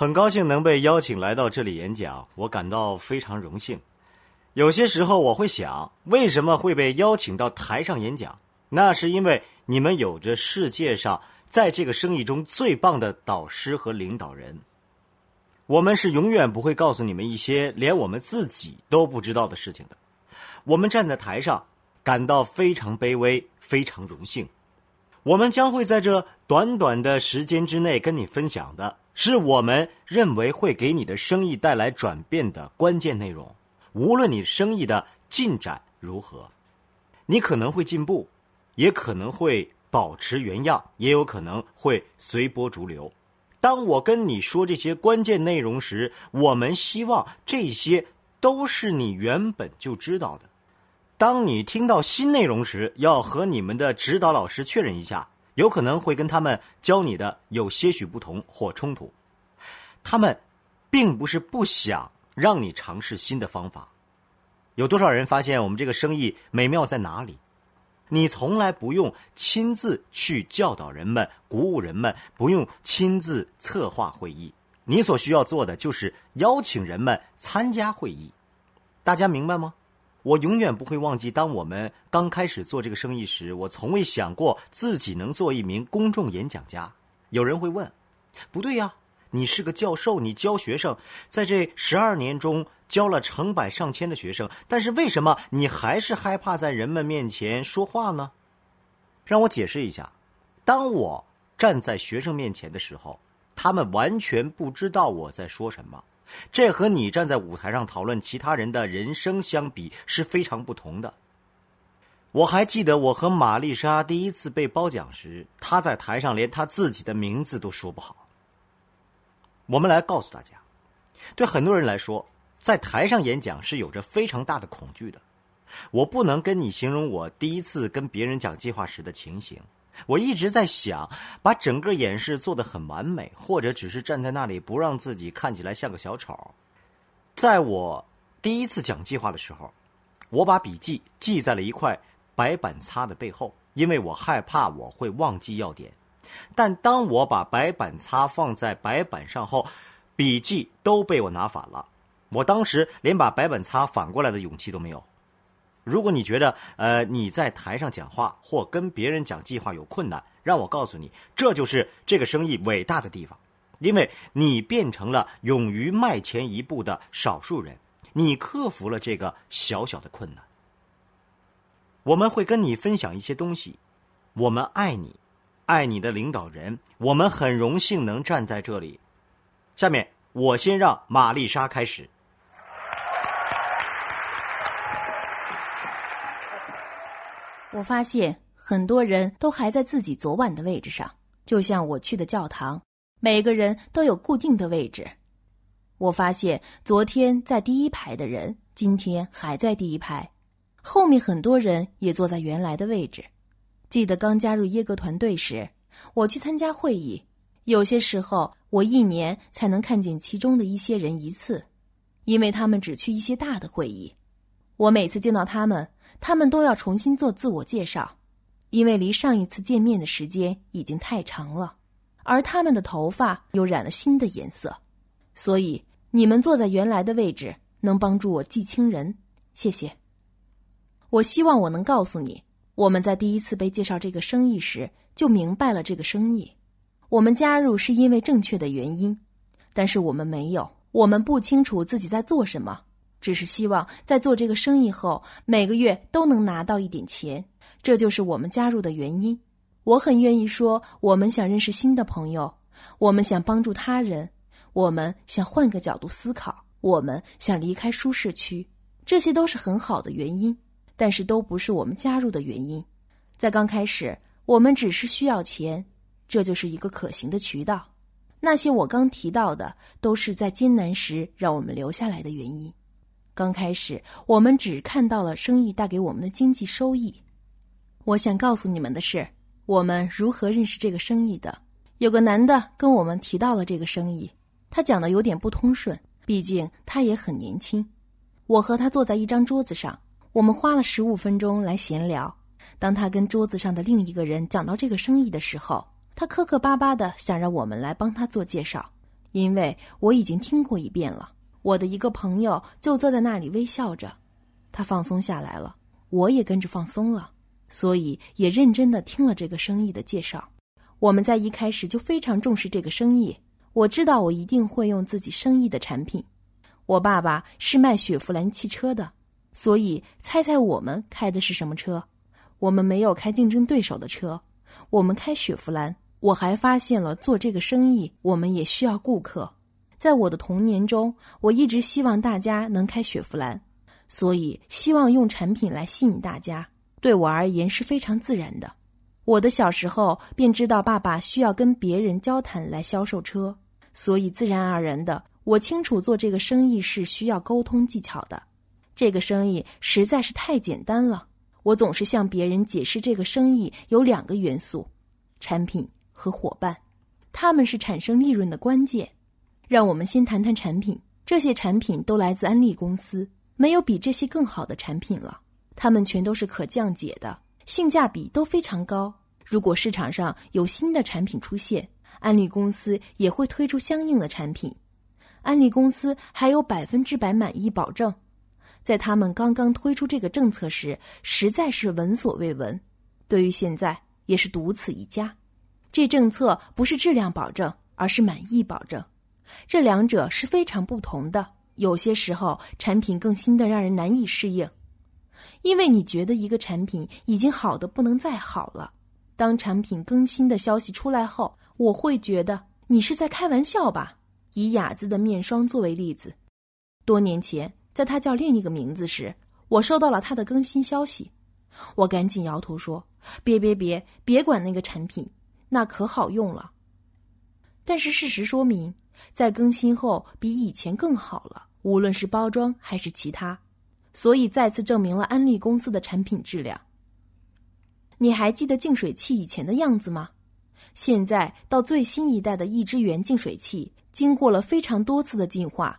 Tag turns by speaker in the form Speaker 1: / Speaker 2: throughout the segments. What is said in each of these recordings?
Speaker 1: 很高兴能被邀请来到这里演讲，我感到非常荣幸。有些时候我会想，为什么会被邀请到台上演讲？那是因为你们有着世界上在这个生意中最棒的导师和领导人。我们是永远不会告诉你们一些连我们自己都不知道的事情的。我们站在台上，感到非常卑微，非常荣幸。我们将会在这短短的时间之内跟你分享的，是我们认为会给你的生意带来转变的关键内容。无论你生意的进展如何，你可能会进步，也可能会保持原样，也有可能会随波逐流。当我跟你说这些关键内容时，我们希望这些都是你原本就知道的。当你听到新内容时，要和你们的指导老师确认一下，有可能会跟他们教你的有些许不同或冲突。他们并不是不想。让你尝试新的方法，有多少人发现我们这个生意美妙在哪里？你从来不用亲自去教导人们、鼓舞人们，不用亲自策划会议，你所需要做的就是邀请人们参加会议。大家明白吗？我永远不会忘记，当我们刚开始做这个生意时，我从未想过自己能做一名公众演讲家。有人会问：“不对呀。”你是个教授，你教学生，在这十二年中教了成百上千的学生，但是为什么你还是害怕在人们面前说话呢？让我解释一下，当我站在学生面前的时候，他们完全不知道我在说什么，这和你站在舞台上讨论其他人的人生相比是非常不同的。我还记得我和玛丽莎第一次被褒奖时，她在台上连她自己的名字都说不好。我们来告诉大家，对很多人来说，在台上演讲是有着非常大的恐惧的。我不能跟你形容我第一次跟别人讲计划时的情形。我一直在想，把整个演示做得很完美，或者只是站在那里不让自己看起来像个小丑。在我第一次讲计划的时候，我把笔记记在了一块白板擦的背后，因为我害怕我会忘记要点。但当我把白板擦放在白板上后，笔记都被我拿反了。我当时连把白板擦反过来的勇气都没有。如果你觉得呃你在台上讲话或跟别人讲计划有困难，让我告诉你，这就是这个生意伟大的地方，因为你变成了勇于迈前一步的少数人，你克服了这个小小的困难。我们会跟你分享一些东西，我们爱你。爱你的领导人，我们很荣幸能站在这里。下面，我先让玛丽莎开始。
Speaker 2: 我发现很多人都还在自己昨晚的位置上，就像我去的教堂，每个人都有固定的位置。我发现昨天在第一排的人，今天还在第一排，后面很多人也坐在原来的位置。记得刚加入耶格团队时，我去参加会议，有些时候我一年才能看见其中的一些人一次，因为他们只去一些大的会议。我每次见到他们，他们都要重新做自我介绍，因为离上一次见面的时间已经太长了，而他们的头发又染了新的颜色，所以你们坐在原来的位置能帮助我记清人，谢谢。我希望我能告诉你。我们在第一次被介绍这个生意时就明白了这个生意。我们加入是因为正确的原因，但是我们没有，我们不清楚自己在做什么，只是希望在做这个生意后每个月都能拿到一点钱。这就是我们加入的原因。我很愿意说，我们想认识新的朋友，我们想帮助他人，我们想换个角度思考，我们想离开舒适区，这些都是很好的原因。但是都不是我们加入的原因，在刚开始，我们只是需要钱，这就是一个可行的渠道。那些我刚提到的，都是在艰难时让我们留下来的原因。刚开始，我们只看到了生意带给我们的经济收益。我想告诉你们的是，我们如何认识这个生意的。有个男的跟我们提到了这个生意，他讲的有点不通顺，毕竟他也很年轻。我和他坐在一张桌子上。我们花了十五分钟来闲聊。当他跟桌子上的另一个人讲到这个生意的时候，他磕磕巴巴的想让我们来帮他做介绍，因为我已经听过一遍了。我的一个朋友就坐在那里微笑着，他放松下来了，我也跟着放松了，所以也认真的听了这个生意的介绍。我们在一开始就非常重视这个生意，我知道我一定会用自己生意的产品。我爸爸是卖雪佛兰汽车的，所以猜猜我们开的是什么车？我们没有开竞争对手的车，我们开雪佛兰。我还发现了做这个生意，我们也需要顾客。在我的童年中，我一直希望大家能开雪佛兰，所以希望用产品来吸引大家。对我而言是非常自然的。我的小时候便知道爸爸需要跟别人交谈来销售车，所以自然而然的，我清楚做这个生意是需要沟通技巧的。这个生意实在是太简单了。我总是向别人解释这个生意有两个元素：产品和伙伴，他们是产生利润的关键。让我们先谈谈产品。这些产品都来自安利公司，没有比这些更好的产品了。它们全都是可降解的，性价比都非常高。如果市场上有新的产品出现，安利公司也会推出相应的产品。安利公司还有百分之百满意保证，在他们刚刚推出这个政策时，实在是闻所未闻。对于现在，也是独此一家。这政策不是质量保证，而是满意保证。这两者是非常不同的。有些时候，产品更新的让人难以适应，因为你觉得一个产品已经好的不能再好了。当产品更新的消息出来后，我会觉得你是在开玩笑吧？以雅姿的面霜作为例子，多年前在它叫另一个名字时，我收到了它的更新消息，我赶紧摇头说：“别别别，别管那个产品，那可好用了。”但是事实说明。在更新后，比以前更好了，无论是包装还是其他，所以再次证明了安利公司的产品质量。你还记得净水器以前的样子吗？现在到最新一代的一支源净水器，经过了非常多次的进化。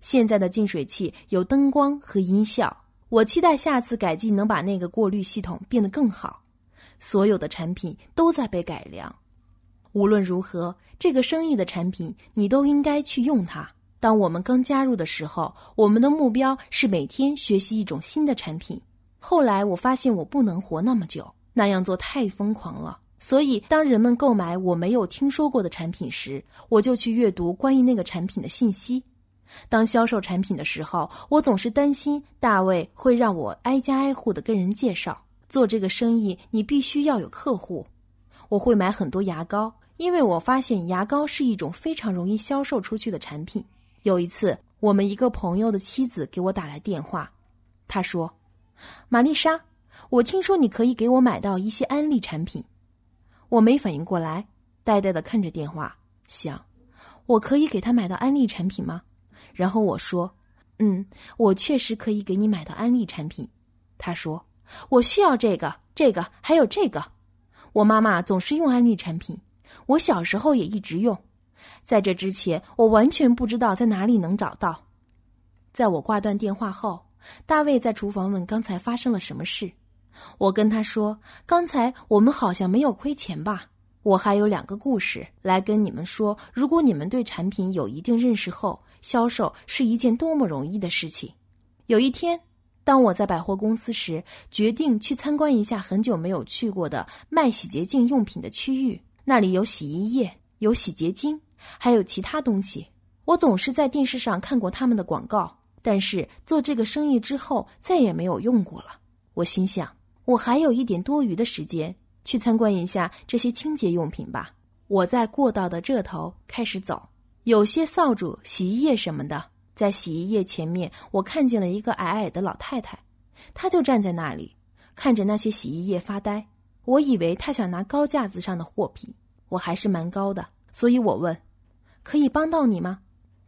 Speaker 2: 现在的净水器有灯光和音效，我期待下次改进能把那个过滤系统变得更好。所有的产品都在被改良。无论如何，这个生意的产品你都应该去用它。当我们刚加入的时候，我们的目标是每天学习一种新的产品。后来我发现我不能活那么久，那样做太疯狂了。所以，当人们购买我没有听说过的产品时，我就去阅读关于那个产品的信息。当销售产品的时候，我总是担心大卫会让我挨家挨户的跟人介绍。做这个生意，你必须要有客户。我会买很多牙膏。因为我发现牙膏是一种非常容易销售出去的产品。有一次，我们一个朋友的妻子给我打来电话，她说：“玛丽莎，我听说你可以给我买到一些安利产品。”我没反应过来，呆呆的看着电话，想：“我可以给他买到安利产品吗？”然后我说：“嗯，我确实可以给你买到安利产品。”他说：“我需要这个、这个，还有这个。我妈妈总是用安利产品。”我小时候也一直用，在这之前我完全不知道在哪里能找到。在我挂断电话后，大卫在厨房问刚才发生了什么事。我跟他说：“刚才我们好像没有亏钱吧？”我还有两个故事来跟你们说。如果你们对产品有一定认识后，销售是一件多么容易的事情。有一天，当我在百货公司时，决定去参观一下很久没有去过的卖洗洁精用品的区域。那里有洗衣液，有洗洁精，还有其他东西。我总是在电视上看过他们的广告，但是做这个生意之后再也没有用过了。我心想，我还有一点多余的时间，去参观一下这些清洁用品吧。我在过道的这头开始走，有些扫帚、洗衣液什么的。在洗衣液前面，我看见了一个矮矮的老太太，她就站在那里，看着那些洗衣液发呆。我以为他想拿高架子上的货品，我还是蛮高的，所以我问：“可以帮到你吗？”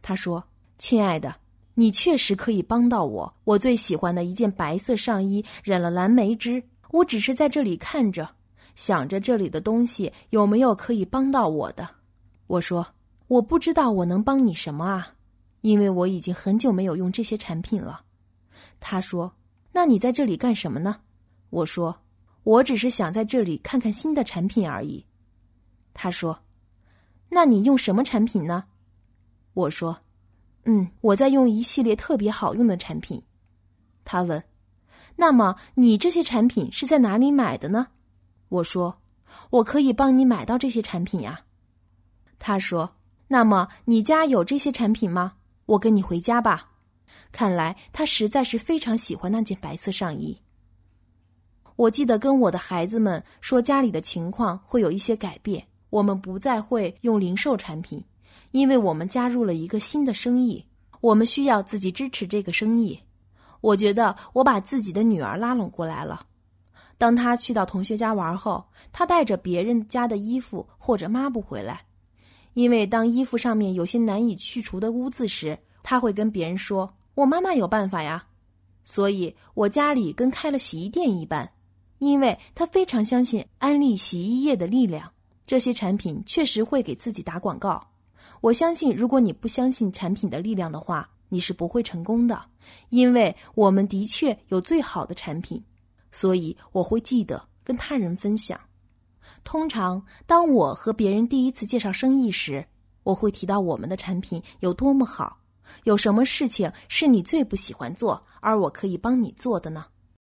Speaker 2: 他说：“亲爱的，你确实可以帮到我。我最喜欢的一件白色上衣染了蓝莓汁，我只是在这里看着，想着这里的东西有没有可以帮到我的。”我说：“我不知道我能帮你什么啊，因为我已经很久没有用这些产品了。”他说：“那你在这里干什么呢？”我说。我只是想在这里看看新的产品而已，他说：“那你用什么产品呢？”我说：“嗯，我在用一系列特别好用的产品。”他问：“那么你这些产品是在哪里买的呢？”我说：“我可以帮你买到这些产品呀。”他说：“那么你家有这些产品吗？我跟你回家吧。”看来他实在是非常喜欢那件白色上衣。我记得跟我的孩子们说，家里的情况会有一些改变，我们不再会用零售产品，因为我们加入了一个新的生意，我们需要自己支持这个生意。我觉得我把自己的女儿拉拢过来了。当她去到同学家玩后，她带着别人家的衣服或者抹布回来，因为当衣服上面有些难以去除的污渍时，她会跟别人说：“我妈妈有办法呀。”所以，我家里跟开了洗衣店一般。因为他非常相信安利洗衣液的力量，这些产品确实会给自己打广告。我相信，如果你不相信产品的力量的话，你是不会成功的。因为我们的确有最好的产品，所以我会记得跟他人分享。通常，当我和别人第一次介绍生意时，我会提到我们的产品有多么好。有什么事情是你最不喜欢做，而我可以帮你做的呢？